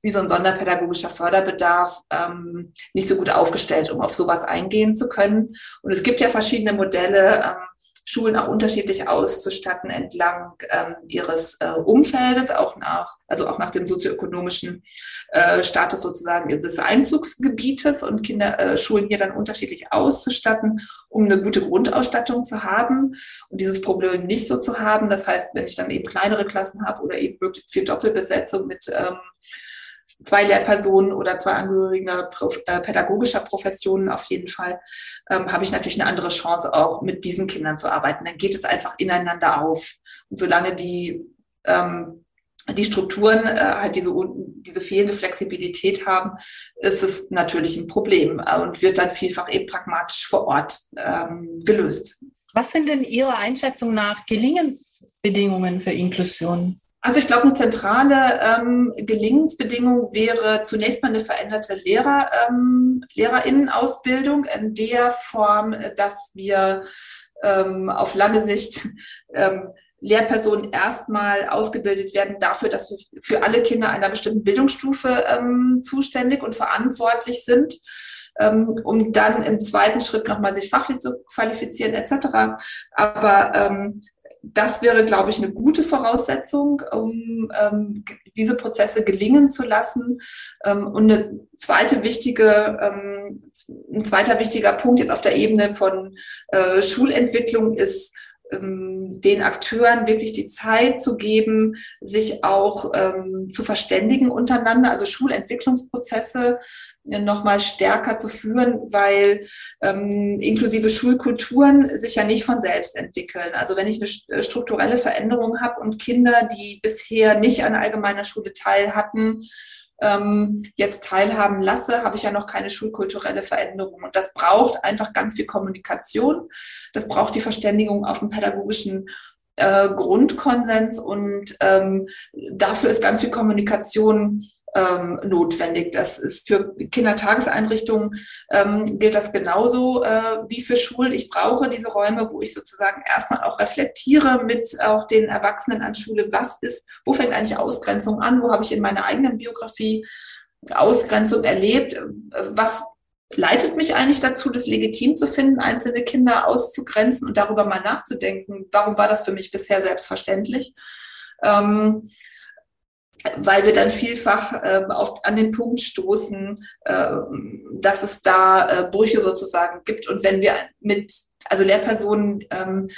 wie so ein sonderpädagogischer Förderbedarf ähm, nicht so gut aufgestellt, um auf sowas eingehen zu können. Und es gibt ja verschiedene Modelle, ähm, Schulen auch unterschiedlich auszustatten entlang ähm, ihres äh, Umfeldes, auch nach, also auch nach dem sozioökonomischen äh, Status sozusagen des Einzugsgebietes und Kinderschulen äh, hier dann unterschiedlich auszustatten, um eine gute Grundausstattung zu haben und dieses Problem nicht so zu haben. Das heißt, wenn ich dann eben kleinere Klassen habe oder eben möglichst viel Doppelbesetzung mit ähm, zwei Lehrpersonen oder zwei Angehörige äh, pädagogischer Professionen auf jeden Fall, ähm, habe ich natürlich eine andere Chance, auch mit diesen Kindern zu arbeiten. Dann geht es einfach ineinander auf. Und solange die, ähm, die Strukturen äh, halt diese, diese fehlende Flexibilität haben, ist es natürlich ein Problem äh, und wird dann vielfach eben pragmatisch vor Ort ähm, gelöst. Was sind denn Ihrer Einschätzung nach Gelingensbedingungen für Inklusion? Also ich glaube, eine zentrale ähm, Gelingensbedingung wäre zunächst mal eine veränderte Lehrer, ähm, Lehrerinnenausbildung in der Form, dass wir ähm, auf lange Sicht ähm, Lehrpersonen erstmal ausgebildet werden dafür, dass wir für alle Kinder einer bestimmten Bildungsstufe ähm, zuständig und verantwortlich sind ähm, um dann im zweiten Schritt nochmal sich fachlich zu qualifizieren etc. Aber ähm, das wäre, glaube ich, eine gute Voraussetzung, um ähm, diese Prozesse gelingen zu lassen. Ähm, und eine zweite wichtige, ähm, ein zweiter wichtiger Punkt jetzt auf der Ebene von äh, Schulentwicklung ist, ähm, den Akteuren wirklich die Zeit zu geben, sich auch ähm, zu verständigen untereinander, also Schulentwicklungsprozesse nochmal stärker zu führen, weil ähm, inklusive Schulkulturen sich ja nicht von selbst entwickeln. Also wenn ich eine äh, strukturelle Veränderung habe und Kinder, die bisher nicht an allgemeiner Schule teil hatten, ähm, jetzt teilhaben lasse, habe ich ja noch keine schulkulturelle Veränderung. Und das braucht einfach ganz viel Kommunikation. Das braucht die Verständigung auf dem pädagogischen äh, Grundkonsens und ähm, dafür ist ganz viel Kommunikation ähm, notwendig. Das ist für Kindertageseinrichtungen ähm, gilt das genauso äh, wie für Schulen. Ich brauche diese Räume, wo ich sozusagen erstmal auch reflektiere mit auch den Erwachsenen an Schule, was ist, wo fängt eigentlich Ausgrenzung an, wo habe ich in meiner eigenen Biografie Ausgrenzung erlebt, was leitet mich eigentlich dazu, das legitim zu finden, einzelne Kinder auszugrenzen und darüber mal nachzudenken, warum war das für mich bisher selbstverständlich. Ähm, weil wir dann vielfach äh, auf, an den Punkt stoßen, äh, dass es da äh, Brüche sozusagen gibt. Und wenn wir mit also Lehrpersonen ähm,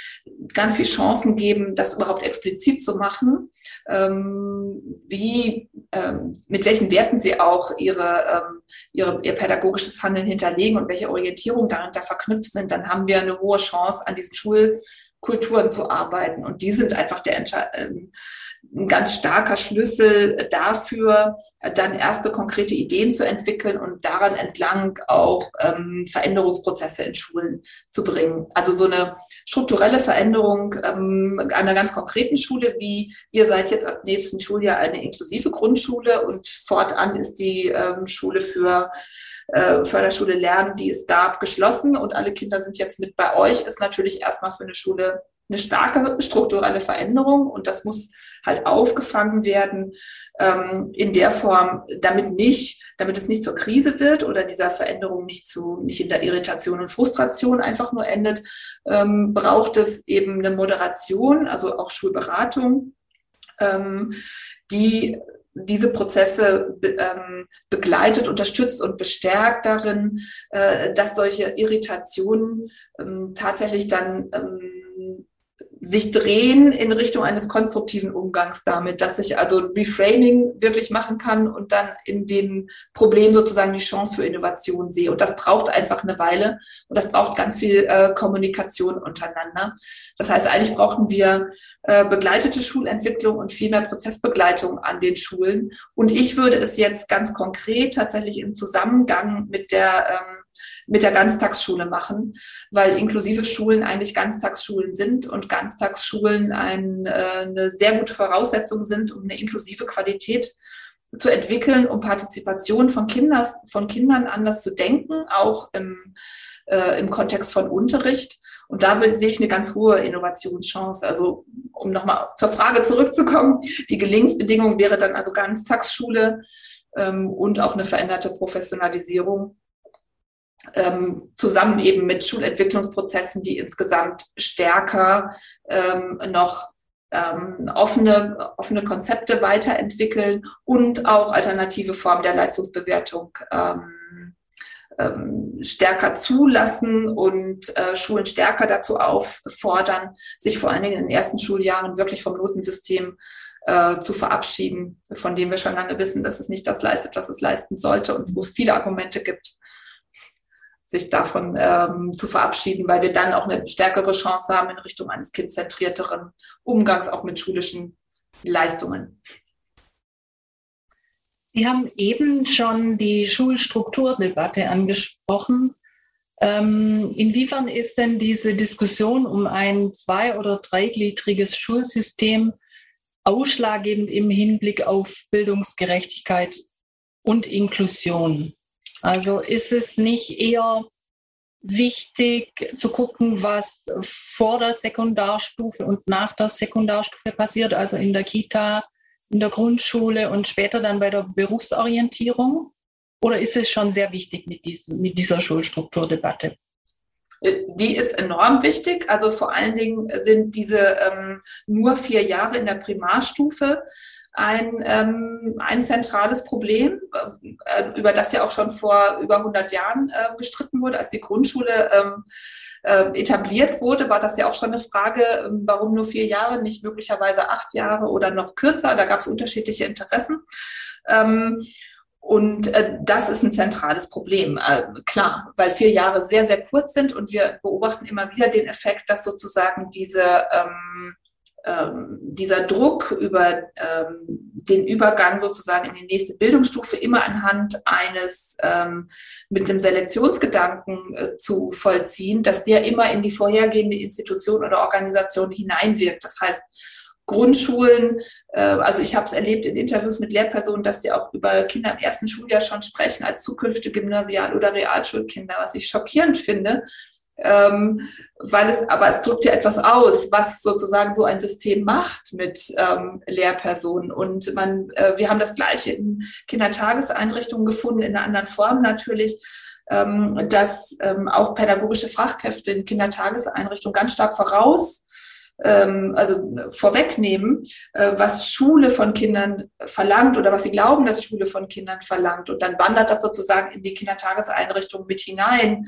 ganz viele Chancen geben, das überhaupt explizit zu machen, ähm, wie, ähm, mit welchen Werten sie auch ihre, ähm, ihre, ihr pädagogisches Handeln hinterlegen und welche Orientierung dahinter verknüpft sind, dann haben wir eine hohe Chance, an diesen Schulkulturen zu arbeiten. Und die sind einfach der, ähm, ein ganz starker Schlüssel dafür, dann erste konkrete Ideen zu entwickeln und daran entlang auch ähm, Veränderungsprozesse in Schulen zu bringen. Also so eine strukturelle Veränderung ähm, einer ganz konkreten Schule, wie ihr seid jetzt ab nächsten Schuljahr eine inklusive Grundschule und fortan ist die ähm, Schule für äh, Förderschule Lernen, die es gab, geschlossen und alle Kinder sind jetzt mit bei euch, ist natürlich erstmal für eine Schule eine starke strukturelle Veränderung und das muss halt aufgefangen werden ähm, in der Form, damit nicht, damit es nicht zur Krise wird oder dieser Veränderung nicht zu, nicht in der Irritation und Frustration einfach nur endet, ähm, braucht es eben eine Moderation, also auch Schulberatung, ähm, die diese Prozesse ähm, begleitet, unterstützt und bestärkt darin, äh, dass solche Irritationen ähm, tatsächlich dann ähm, sich drehen in Richtung eines konstruktiven Umgangs damit, dass ich also Reframing wirklich machen kann und dann in dem Problem sozusagen die Chance für Innovation sehe. Und das braucht einfach eine Weile und das braucht ganz viel äh, Kommunikation untereinander. Das heißt, eigentlich brauchen wir äh, begleitete Schulentwicklung und viel mehr Prozessbegleitung an den Schulen. Und ich würde es jetzt ganz konkret tatsächlich im Zusammengang mit der ähm, mit der Ganztagsschule machen, weil inklusive Schulen eigentlich Ganztagsschulen sind und Ganztagsschulen ein, äh, eine sehr gute Voraussetzung sind, um eine inklusive Qualität zu entwickeln, um Partizipation von, Kinders, von Kindern anders zu denken, auch im, äh, im Kontext von Unterricht. Und da sehe ich eine ganz hohe Innovationschance. Also um nochmal zur Frage zurückzukommen, die Gelingensbedingung wäre dann also Ganztagsschule ähm, und auch eine veränderte Professionalisierung ähm, zusammen eben mit Schulentwicklungsprozessen, die insgesamt stärker ähm, noch ähm, offene, offene Konzepte weiterentwickeln und auch alternative Formen der Leistungsbewertung ähm, ähm, stärker zulassen und äh, Schulen stärker dazu auffordern, sich vor allen Dingen in den ersten Schuljahren wirklich vom Notensystem äh, zu verabschieden, von dem wir schon lange wissen, dass es nicht das leistet, was es leisten sollte und wo es viele Argumente gibt, sich davon ähm, zu verabschieden, weil wir dann auch eine stärkere Chance haben in Richtung eines kindzentrierteren Umgangs auch mit schulischen Leistungen. Sie haben eben schon die Schulstrukturdebatte angesprochen. Ähm, inwiefern ist denn diese Diskussion um ein zwei- oder dreigliedriges Schulsystem ausschlaggebend im Hinblick auf Bildungsgerechtigkeit und Inklusion? Also ist es nicht eher wichtig zu gucken, was vor der Sekundarstufe und nach der Sekundarstufe passiert, also in der Kita, in der Grundschule und später dann bei der Berufsorientierung? Oder ist es schon sehr wichtig mit, diesem, mit dieser Schulstrukturdebatte? Die ist enorm wichtig. Also vor allen Dingen sind diese ähm, nur vier Jahre in der Primarstufe ein, ähm, ein zentrales Problem, äh, über das ja auch schon vor über 100 Jahren äh, gestritten wurde, als die Grundschule ähm, äh, etabliert wurde, war das ja auch schon eine Frage, ähm, warum nur vier Jahre, nicht möglicherweise acht Jahre oder noch kürzer. Da gab es unterschiedliche Interessen. Ähm, und äh, das ist ein zentrales Problem, äh, klar, weil vier Jahre sehr, sehr kurz sind und wir beobachten immer wieder den Effekt, dass sozusagen diese, ähm, ähm, dieser Druck über ähm, den Übergang sozusagen in die nächste Bildungsstufe immer anhand eines ähm, mit einem Selektionsgedanken äh, zu vollziehen, dass der immer in die vorhergehende Institution oder Organisation hineinwirkt. Das heißt, Grundschulen, äh, also ich habe es erlebt in Interviews mit Lehrpersonen, dass die auch über Kinder im ersten Schuljahr schon sprechen als zukünftige Gymnasial- oder Realschulkinder, was ich schockierend finde, ähm, weil es, aber es drückt ja etwas aus, was sozusagen so ein System macht mit ähm, Lehrpersonen. Und man, äh, wir haben das Gleiche in Kindertageseinrichtungen gefunden, in einer anderen Form natürlich, ähm, dass ähm, auch pädagogische Fachkräfte in Kindertageseinrichtungen ganz stark voraus ähm, also vorwegnehmen, äh, was Schule von Kindern verlangt oder was sie glauben, dass Schule von Kindern verlangt. Und dann wandert das sozusagen in die Kindertageseinrichtung mit hinein,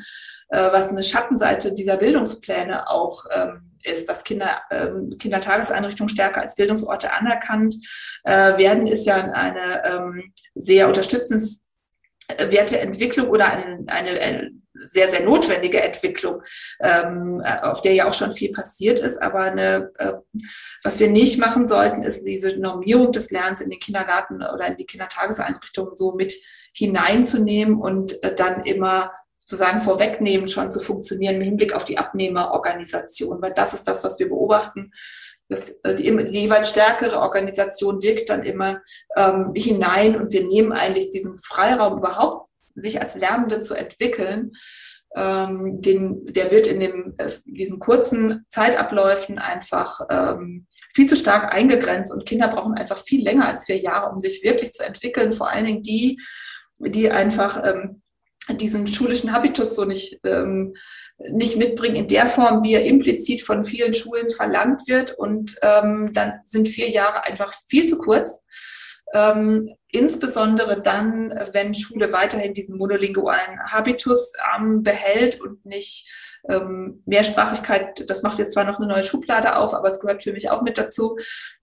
äh, was eine Schattenseite dieser Bildungspläne auch ähm, ist, dass Kinder, ähm, Kindertageseinrichtungen stärker als Bildungsorte anerkannt äh, werden, ist ja eine sehr unterstützenswerte Entwicklung oder eine, eine, eine sehr, sehr notwendige Entwicklung, ähm, auf der ja auch schon viel passiert ist. Aber eine, äh, was wir nicht machen sollten, ist diese Normierung des Lernens in den Kindergarten oder in die Kindertageseinrichtungen so mit hineinzunehmen und äh, dann immer sozusagen vorwegnehmen, schon zu funktionieren im Hinblick auf die Abnehmerorganisation, weil das ist das, was wir beobachten. Das, äh, die, die jeweils stärkere Organisation wirkt dann immer ähm, hinein und wir nehmen eigentlich diesen Freiraum überhaupt, sich als Lernende zu entwickeln, ähm, den, der wird in dem, äh, diesen kurzen Zeitabläufen einfach ähm, viel zu stark eingegrenzt und Kinder brauchen einfach viel länger als vier Jahre, um sich wirklich zu entwickeln. Vor allen Dingen die, die einfach ähm, diesen schulischen Habitus so nicht, ähm, nicht mitbringen in der Form, wie er implizit von vielen Schulen verlangt wird. Und ähm, dann sind vier Jahre einfach viel zu kurz. Ähm, insbesondere dann, wenn Schule weiterhin diesen monolingualen Habitus ähm, behält und nicht ähm, Mehrsprachigkeit, das macht jetzt zwar noch eine neue Schublade auf, aber es gehört für mich auch mit dazu,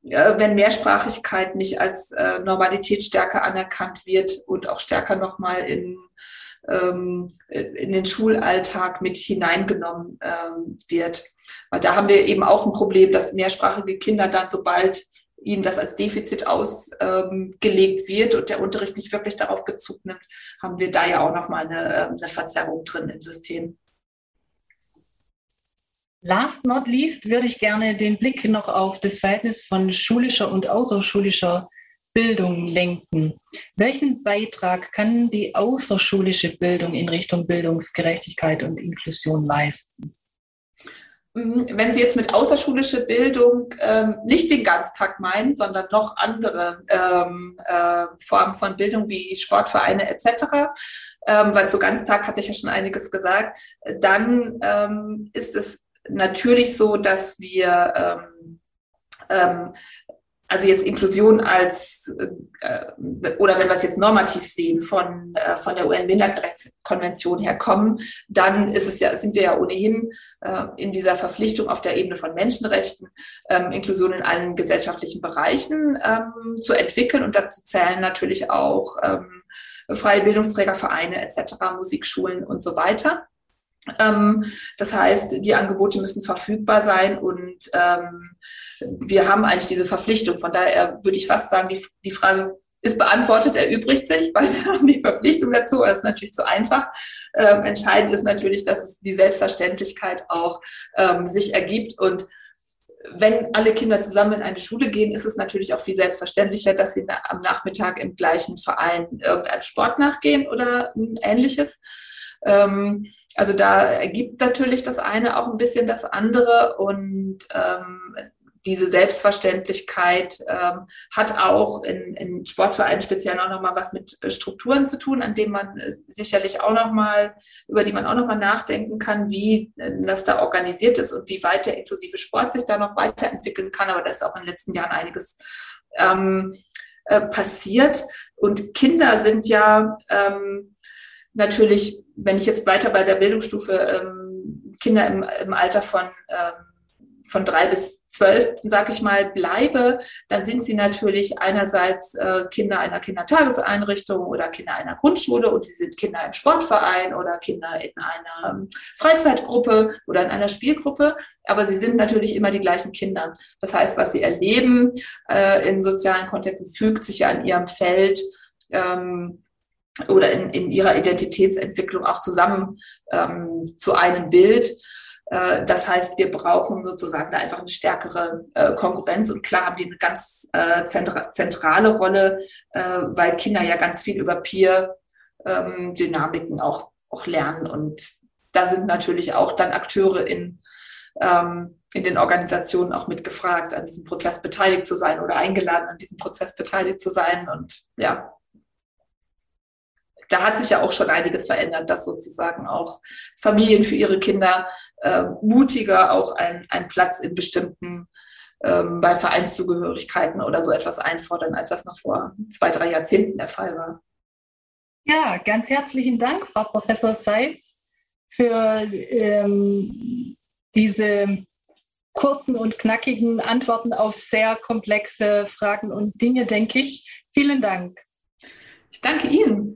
äh, wenn Mehrsprachigkeit nicht als äh, Normalität stärker anerkannt wird und auch stärker nochmal in ähm, in den Schulalltag mit hineingenommen ähm, wird. Weil da haben wir eben auch ein Problem, dass mehrsprachige Kinder dann, sobald ihnen das als Defizit ausgelegt wird und der Unterricht nicht wirklich darauf Bezug nimmt, haben wir da ja auch nochmal eine, ähm, eine Verzerrung drin im System. Last not least würde ich gerne den Blick noch auf das Verhältnis von schulischer und außerschulischer Bildung lenken. Welchen Beitrag kann die außerschulische Bildung in Richtung Bildungsgerechtigkeit und Inklusion leisten? Mhm, wenn Sie jetzt mit außerschulische Bildung ähm, nicht den Ganztag meinen, sondern noch andere ähm, äh, Formen von Bildung wie Sportvereine etc., ähm, weil zu Ganztag hatte ich ja schon einiges gesagt, dann ähm, ist es natürlich so, dass wir ähm, ähm, also jetzt Inklusion als, äh, oder wenn wir es jetzt normativ sehen, von, äh, von der UN-Behindertenrechtskonvention her kommen, dann ist es ja, sind wir ja ohnehin äh, in dieser Verpflichtung auf der Ebene von Menschenrechten, ähm, Inklusion in allen gesellschaftlichen Bereichen ähm, zu entwickeln. Und dazu zählen natürlich auch ähm, freie Bildungsträgervereine etc., Musikschulen und so weiter. Ähm, das heißt, die Angebote müssen verfügbar sein und ähm, wir haben eigentlich diese Verpflichtung. Von daher würde ich fast sagen, die, die Frage ist beantwortet, erübrigt sich, weil wir haben die Verpflichtung dazu. Das ist natürlich zu einfach. Ähm, entscheidend ist natürlich, dass die Selbstverständlichkeit auch ähm, sich ergibt und wenn alle Kinder zusammen in eine Schule gehen, ist es natürlich auch viel selbstverständlicher, dass sie am Nachmittag im gleichen Verein irgendeinem Sport nachgehen oder ähnliches. Ähm, also da ergibt natürlich das eine auch ein bisschen das andere und ähm, diese Selbstverständlichkeit ähm, hat auch in, in Sportvereinen speziell auch nochmal was mit äh, Strukturen zu tun, an denen man äh, sicherlich auch nochmal, über die man auch nochmal nachdenken kann, wie äh, das da organisiert ist und wie weit der inklusive Sport sich da noch weiterentwickeln kann. Aber da ist auch in den letzten Jahren einiges ähm, äh, passiert. Und Kinder sind ja ähm, natürlich wenn ich jetzt weiter bei der Bildungsstufe ähm, Kinder im, im Alter von ähm, von drei bis zwölf, sag ich mal, bleibe, dann sind sie natürlich einerseits äh, Kinder einer Kindertageseinrichtung oder Kinder einer Grundschule und sie sind Kinder im Sportverein oder Kinder in einer ähm, Freizeitgruppe oder in einer Spielgruppe, aber sie sind natürlich immer die gleichen Kinder. Das heißt, was sie erleben äh, in sozialen Kontexten, fügt sich ja in ihrem Feld ähm, oder in, in ihrer Identitätsentwicklung auch zusammen ähm, zu einem Bild. Äh, das heißt, wir brauchen sozusagen da einfach eine stärkere äh, Konkurrenz. Und klar haben die eine ganz äh, zentra zentrale Rolle, äh, weil Kinder ja ganz viel über Peer-Dynamiken ähm, auch, auch lernen. Und da sind natürlich auch dann Akteure in, ähm, in den Organisationen auch mitgefragt, an diesem Prozess beteiligt zu sein oder eingeladen, an diesem Prozess beteiligt zu sein. Und ja, da hat sich ja auch schon einiges verändert, dass sozusagen auch Familien für ihre Kinder äh, mutiger auch einen Platz in bestimmten ähm, bei Vereinszugehörigkeiten oder so etwas einfordern, als das noch vor zwei, drei Jahrzehnten der Fall war. Ja, ganz herzlichen Dank, Frau Professor Seitz, für ähm, diese kurzen und knackigen Antworten auf sehr komplexe Fragen und Dinge, denke ich. Vielen Dank. Ich danke Ihnen.